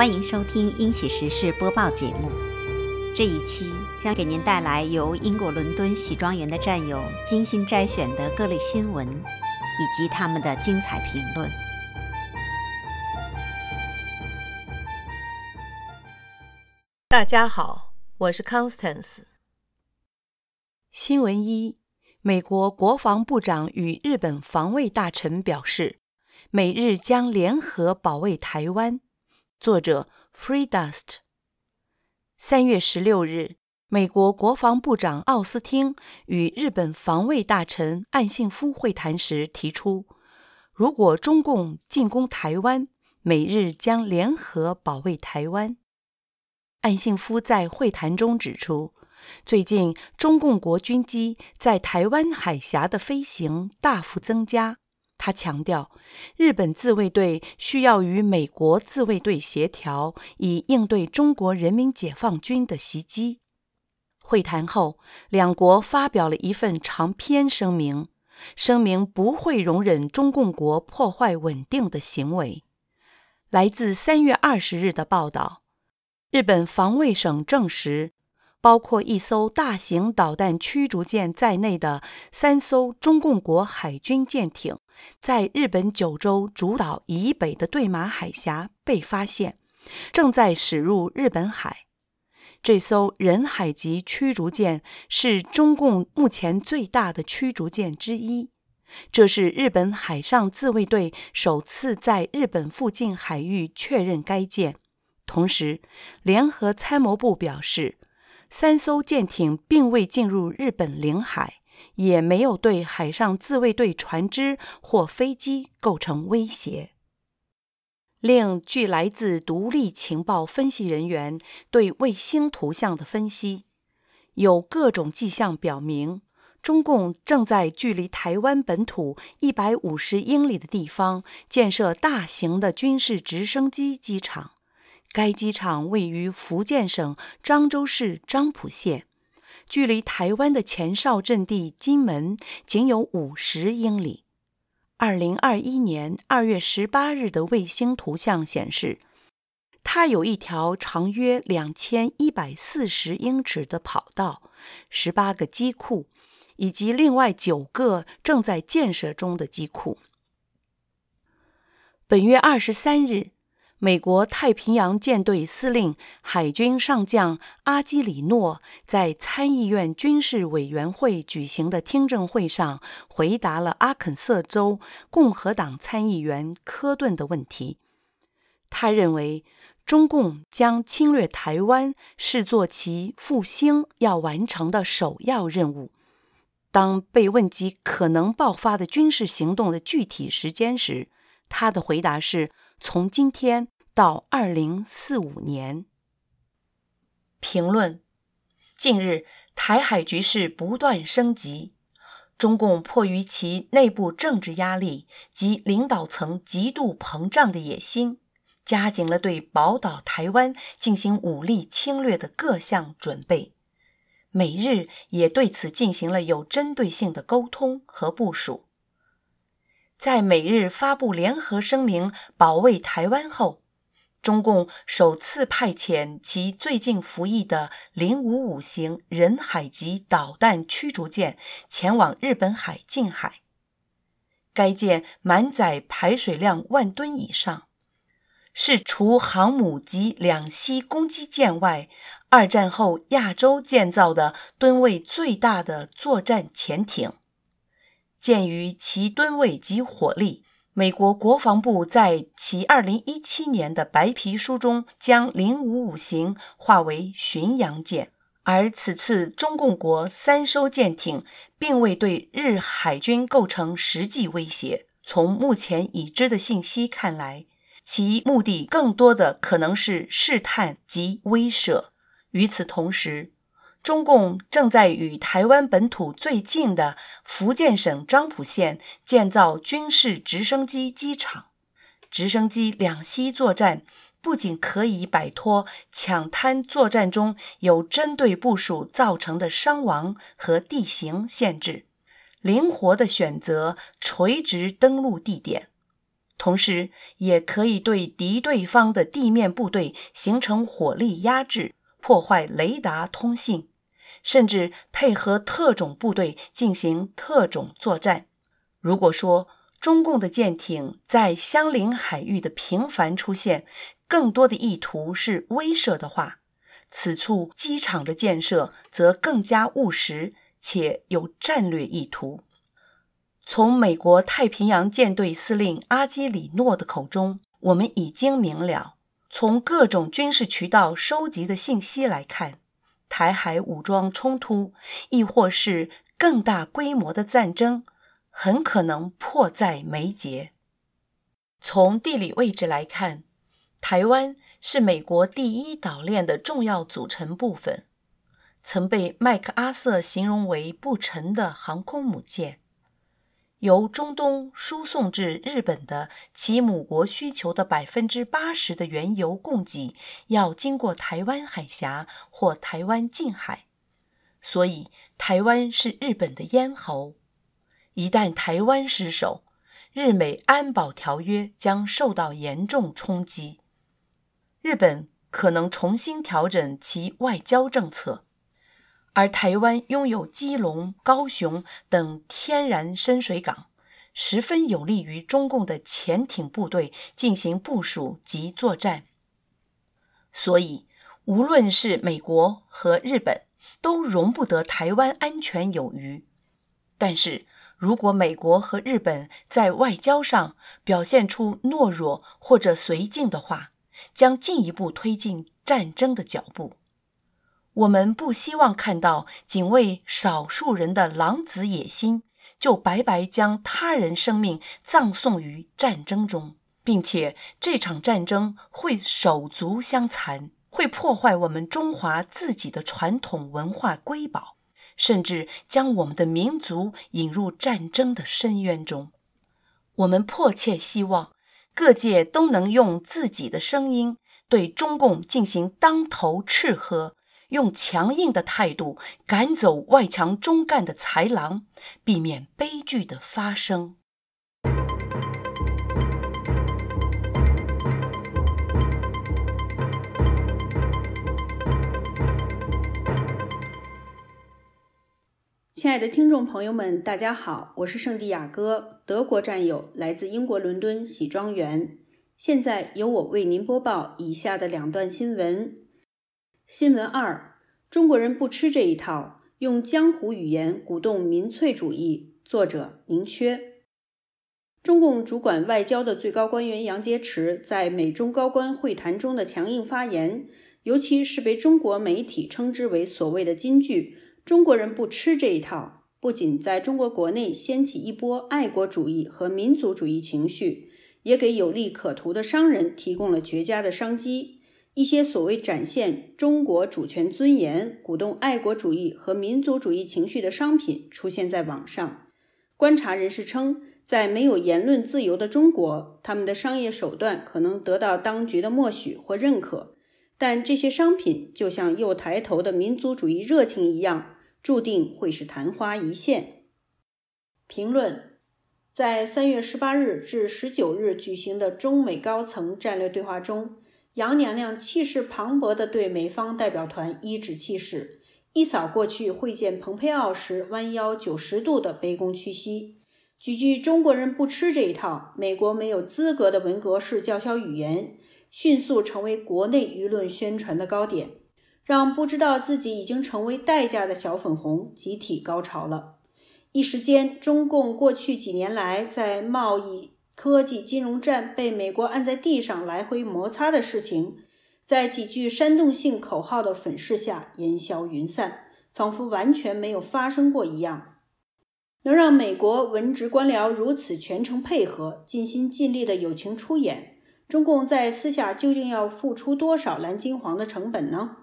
欢迎收听《英喜时事播报》节目。这一期将给您带来由英国伦敦喜庄园的战友精心摘选的各类新闻，以及他们的精彩评论。大家好，我是 Constance。新闻一：美国国防部长与日本防卫大臣表示，美日将联合保卫台湾。作者：Freedust。三月十六日，美国国防部长奥斯汀与日本防卫大臣岸信夫会谈时提出，如果中共进攻台湾，美日将联合保卫台湾。岸信夫在会谈中指出，最近中共国军机在台湾海峡的飞行大幅增加。他强调，日本自卫队需要与美国自卫队协调，以应对中国人民解放军的袭击。会谈后，两国发表了一份长篇声明，声明不会容忍中共国破坏稳定的行为。来自三月二十日的报道，日本防卫省证实，包括一艘大型导弹驱逐舰在内的三艘中共国海军舰艇。在日本九州主岛以北的对马海峡被发现，正在驶入日本海。这艘人海级驱逐舰是中共目前最大的驱逐舰之一。这是日本海上自卫队首次在日本附近海域确认该舰。同时，联合参谋部表示，三艘舰艇并未进入日本领海。也没有对海上自卫队船只或飞机构成威胁。另据来自独立情报分析人员对卫星图像的分析，有各种迹象表明，中共正在距离台湾本土一百五十英里的地方建设大型的军事直升机机场。该机场位于福建省漳州市漳浦县。距离台湾的前哨阵地金门仅有五十英里。二零二一年二月十八日的卫星图像显示，它有一条长约两千一百四十英尺的跑道，十八个机库，以及另外九个正在建设中的机库。本月二十三日。美国太平洋舰队司令海军上将阿基里诺在参议院军事委员会举行的听证会上回答了阿肯色州共和党参议员科顿的问题。他认为，中共将侵略台湾视作其复兴要完成的首要任务。当被问及可能爆发的军事行动的具体时间时，他的回答是。从今天到二零四五年。评论：近日台海局势不断升级，中共迫于其内部政治压力及领导层极度膨胀的野心，加紧了对宝岛台湾进行武力侵略的各项准备。美日也对此进行了有针对性的沟通和部署。在美日发布联合声明保卫台湾后，中共首次派遣其最近服役的零五五型人海级导弹驱逐舰前往日本海近海。该舰满载排水量万吨以上，是除航母及两栖攻击舰外，二战后亚洲建造的吨位最大的作战潜艇。鉴于其吨位及火力，美国国防部在其二零一七年的白皮书中将零五五型划为巡洋舰，而此次中共国三艘舰艇并未对日海军构成实际威胁。从目前已知的信息看来，其目的更多的可能是试探及威慑。与此同时，中共正在与台湾本土最近的福建省漳浦县建造军事直升机机场。直升机两栖作战不仅可以摆脱抢滩作战中有针对部署造成的伤亡和地形限制，灵活地选择垂直登陆地点。同时也可以对敌对方的地面部队形成火力压制，破坏雷达通信，甚至配合特种部队进行特种作战。如果说中共的舰艇在相邻海域的频繁出现，更多的意图是威慑的话，此处机场的建设则更加务实且有战略意图。从美国太平洋舰队司令阿基里诺的口中，我们已经明了，从各种军事渠道收集的信息来看，台海武装冲突，亦或是更大规模的战争，很可能迫在眉睫。从地理位置来看，台湾是美国第一岛链的重要组成部分，曾被麦克阿瑟形容为不沉的航空母舰。由中东输送至日本的其母国需求的百分之八十的原油供给要经过台湾海峡或台湾近海，所以台湾是日本的咽喉。一旦台湾失守，日美安保条约将受到严重冲击。日本可能重新调整其外交政策，而台湾拥有基隆、高雄等天然深水港，十分有利于中共的潜艇部队进行部署及作战。所以，无论是美国和日本，都容不得台湾安全有余。但是如果美国和日本在外交上表现出懦弱或者绥靖的话，将进一步推进战争的脚步。我们不希望看到仅为少数人的狼子野心，就白白将他人生命葬送于战争中，并且这场战争会手足相残，会破坏我们中华自己的传统文化瑰宝，甚至将我们的民族引入战争的深渊中。我们迫切希望。各界都能用自己的声音对中共进行当头斥喝，用强硬的态度赶走外强中干的豺狼，避免悲剧的发生。亲爱的听众朋友们，大家好，我是圣地亚哥，德国战友，来自英国伦敦喜庄园。现在由我为您播报以下的两段新闻。新闻二：中国人不吃这一套，用江湖语言鼓动民粹主义。作者：宁缺。中共主管外交的最高官员杨洁篪在美中高官会谈中的强硬发言，尤其是被中国媒体称之为所谓的金句。中国人不吃这一套，不仅在中国国内掀起一波爱国主义和民族主义情绪，也给有利可图的商人提供了绝佳的商机。一些所谓展现中国主权尊严、鼓动爱国主义和民族主义情绪的商品出现在网上。观察人士称，在没有言论自由的中国，他们的商业手段可能得到当局的默许或认可。但这些商品就像又抬头的民族主义热情一样，注定会是昙花一现。评论：在三月十八日至十九日举行的中美高层战略对话中，杨娘娘气势磅礴地对美方代表团颐指气使，一扫过去会见蓬佩奥时弯腰九十度的卑躬屈膝。几句“中国人不吃这一套，美国没有资格”的文革式叫嚣语言。迅速成为国内舆论宣传的高点，让不知道自己已经成为代价的小粉红集体高潮了。一时间，中共过去几年来在贸易、科技、金融战被美国按在地上来回摩擦的事情，在几句煽动性口号的粉饰下烟消云散，仿佛完全没有发生过一样。能让美国文职官僚如此全程配合、尽心尽力的友情出演。中共在私下究竟要付出多少蓝金黄的成本呢？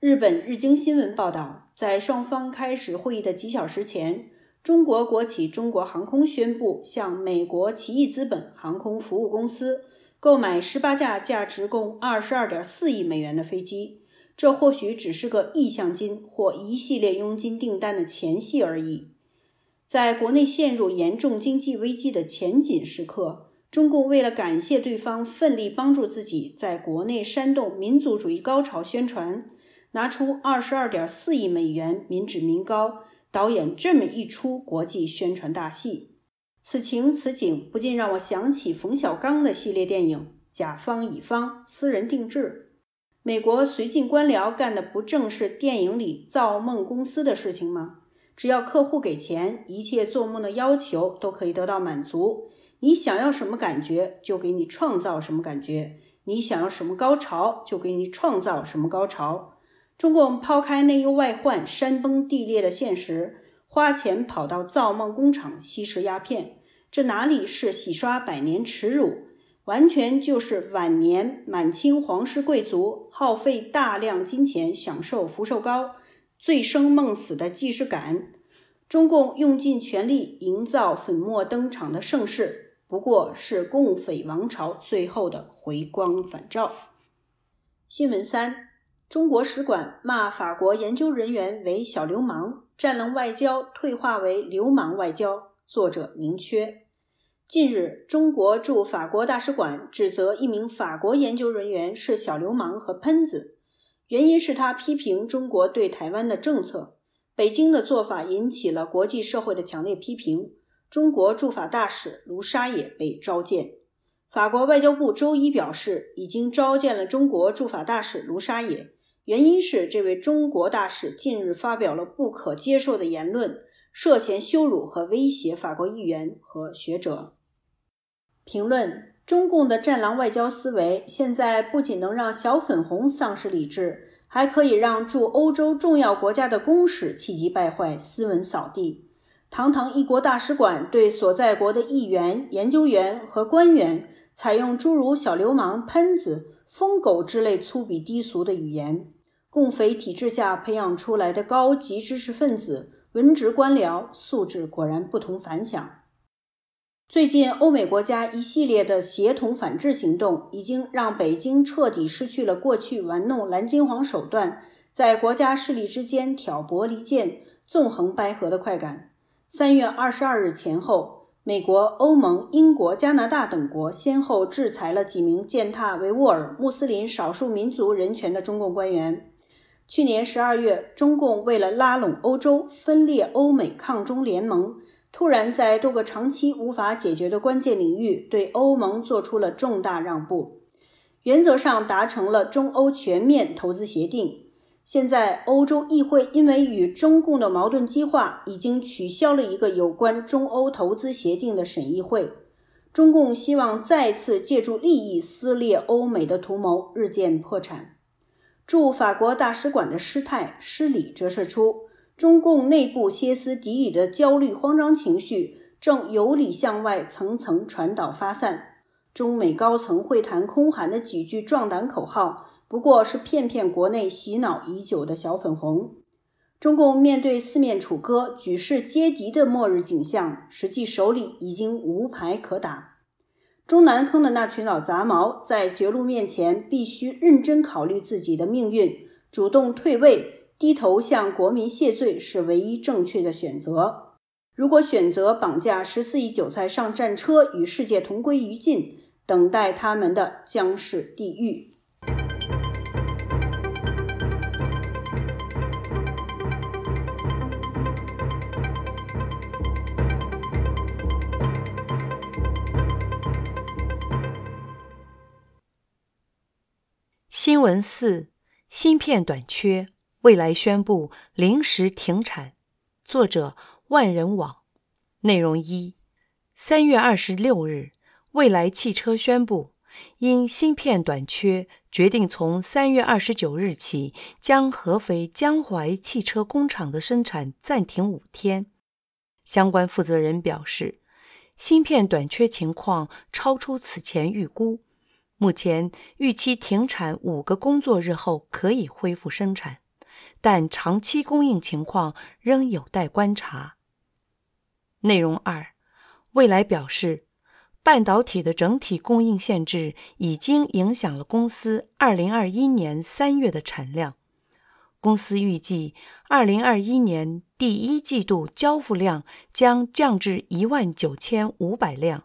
日本日经新闻报道，在双方开始会议的几小时前，中国国企中国航空宣布向美国奇异资本航空服务公司购买十八架价值共二十二点四亿美元的飞机。这或许只是个意向金或一系列佣金订单的前戏而已。在国内陷入严重经济危机的前紧时刻。中共为了感谢对方奋力帮助自己在国内煽动民族主义高潮宣传，拿出二十二点四亿美元民脂民膏，导演这么一出国际宣传大戏。此情此景，不禁让我想起冯小刚的系列电影《甲方乙方私人定制》。美国绥靖官僚干的不正是电影里造梦公司的事情吗？只要客户给钱，一切做梦的要求都可以得到满足。你想要什么感觉，就给你创造什么感觉；你想要什么高潮，就给你创造什么高潮。中共抛开内忧外患、山崩地裂的现实，花钱跑到造梦工厂吸食鸦片，这哪里是洗刷百年耻辱，完全就是晚年满清皇室贵族耗费大量金钱享受福寿膏、醉生梦死的既视感。中共用尽全力营造粉墨登场的盛世。不过是共匪王朝最后的回光返照。新闻三：中国使馆骂法国研究人员为小流氓，战狼外交退化为流氓外交。作者宁缺。近日，中国驻法国大使馆指责一名法国研究人员是小流氓和喷子，原因是他批评中国对台湾的政策。北京的做法引起了国际社会的强烈批评。中国驻法大使卢沙野被召见。法国外交部周一表示，已经召见了中国驻法大使卢沙野，原因是这位中国大使近日发表了不可接受的言论，涉嫌羞辱和威胁法国议员和学者。评论：中共的战狼外交思维，现在不仅能让小粉红丧失理智，还可以让驻欧洲重要国家的公使气急败坏、斯文扫地。堂堂一国大使馆对所在国的议员、研究员和官员采用诸如“小流氓”“喷子”“疯狗”之类粗鄙低俗的语言，共匪体制下培养出来的高级知识分子、文职官僚素质果然不同凡响。最近，欧美国家一系列的协同反制行动，已经让北京彻底失去了过去玩弄蓝金黄手段，在国家势力之间挑拨离间、纵横捭阖的快感。三月二十二日前后，美国、欧盟、英国、加拿大等国先后制裁了几名践踏维吾尔、穆斯林少数民族人权的中共官员。去年十二月，中共为了拉拢欧洲、分裂欧美抗中联盟，突然在多个长期无法解决的关键领域对欧盟做出了重大让步，原则上达成了中欧全面投资协定。现在，欧洲议会因为与中共的矛盾激化，已经取消了一个有关中欧投资协定的审议会。中共希望再次借助利益撕裂欧美的图谋日渐破产。驻法国大使馆的失态失礼，折射出中共内部歇斯底里的焦虑慌张情绪正由里向外层层传导发散。中美高层会谈空喊的几句壮胆口号。不过是骗骗国内洗脑已久的小粉红。中共面对四面楚歌、举世皆敌的末日景象，实际手里已经无牌可打。中南坑的那群老杂毛，在绝路面前，必须认真考虑自己的命运，主动退位，低头向国民谢罪，是唯一正确的选择。如果选择绑架十四亿韭菜上战车，与世界同归于尽，等待他们的将是地狱。新闻四：芯片短缺，蔚来宣布临时停产。作者：万人网。内容一：三月二十六日，蔚来汽车宣布，因芯片短缺，决定从三月二十九日起，将合肥江淮汽车工厂的生产暂停五天。相关负责人表示，芯片短缺情况超出此前预估。目前预期停产五个工作日后可以恢复生产，但长期供应情况仍有待观察。内容二，未来表示，半导体的整体供应限制已经影响了公司二零二一年三月的产量。公司预计二零二一年第一季度交付量将降至一万九千五百辆。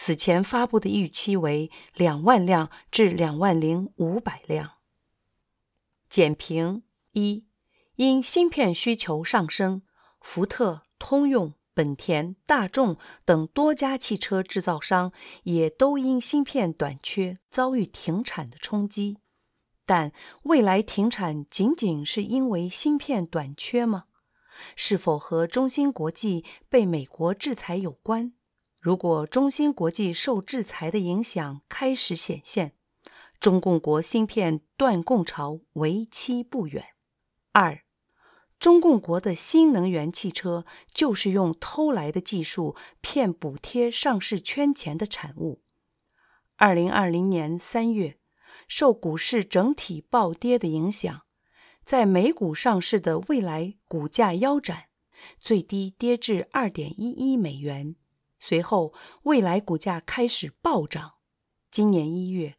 此前发布的预期为两万辆至两万零五百辆。简评一：因芯片需求上升，福特、通用、本田、大众等多家汽车制造商也都因芯片短缺遭遇停产的冲击。但未来停产仅仅是因为芯片短缺吗？是否和中芯国际被美国制裁有关？如果中芯国际受制裁的影响开始显现，中共国芯片断供潮为期不远。二，中共国的新能源汽车就是用偷来的技术骗补贴上市圈钱的产物。二零二零年三月，受股市整体暴跌的影响，在美股上市的蔚来股价腰斩，最低跌至二点一一美元。随后，蔚来股价开始暴涨，今年一月。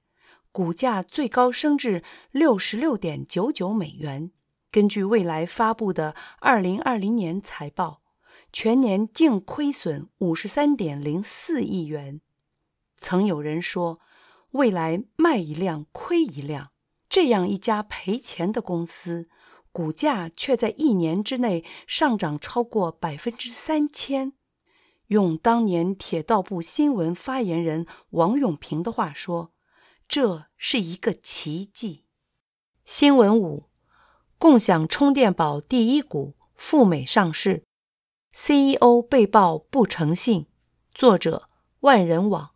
股价最高升至六十六点九九美元。根据蔚来发布的二零二零年财报，全年净亏损五十三点零四亿元。曾有人说，蔚来卖一辆亏一辆，这样一家赔钱的公司，股价却在一年之内上涨超过百分之三千。用当年铁道部新闻发言人王永平的话说。这是一个奇迹。新闻五：共享充电宝第一股赴美上市，CEO 被曝不诚信。作者：万人网。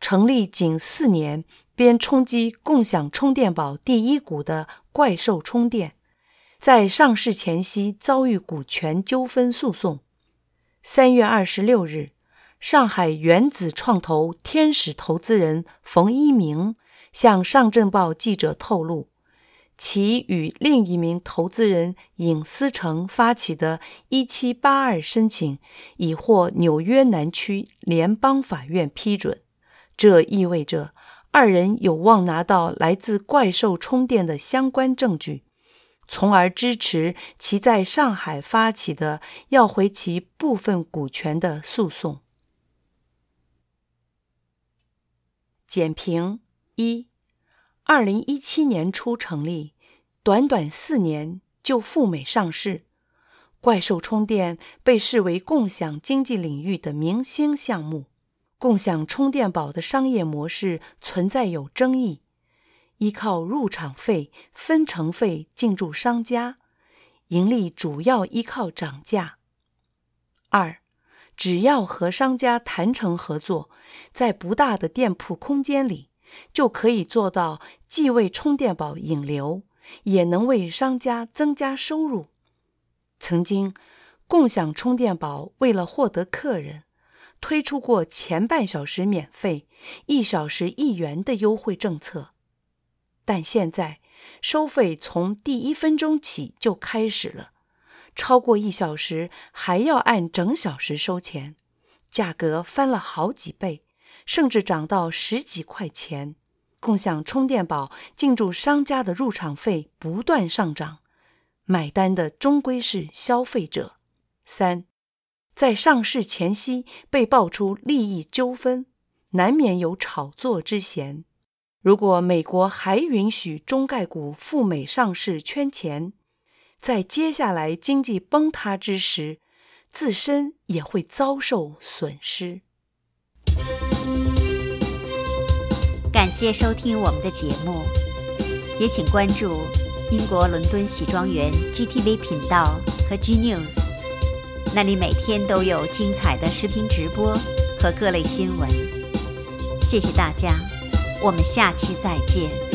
成立仅四年便冲击共享充电宝第一股的怪兽充电，在上市前夕遭遇股权纠纷诉讼。三月二十六日。上海原子创投天使投资人冯一鸣向上证报记者透露，其与另一名投资人尹思成发起的1782申请已获纽约南区联邦法院批准，这意味着二人有望拿到来自怪兽充电的相关证据，从而支持其在上海发起的要回其部分股权的诉讼。简评一：二零一七年初成立，短短四年就赴美上市。怪兽充电被视为共享经济领域的明星项目。共享充电宝的商业模式存在有争议，依靠入场费、分成费进驻商家，盈利主要依靠涨价。二。只要和商家谈成合作，在不大的店铺空间里，就可以做到既为充电宝引流，也能为商家增加收入。曾经，共享充电宝为了获得客人，推出过前半小时免费、一小时一元的优惠政策，但现在收费从第一分钟起就开始了。超过一小时还要按整小时收钱，价格翻了好几倍，甚至涨到十几块钱。共享充电宝进驻商家的入场费不断上涨，买单的终归是消费者。三，在上市前夕被爆出利益纠纷，难免有炒作之嫌。如果美国还允许中概股赴美上市圈钱，在接下来经济崩塌之时，自身也会遭受损失。感谢收听我们的节目，也请关注英国伦敦喜庄园 GTV 频道和 G News，那里每天都有精彩的视频直播和各类新闻。谢谢大家，我们下期再见。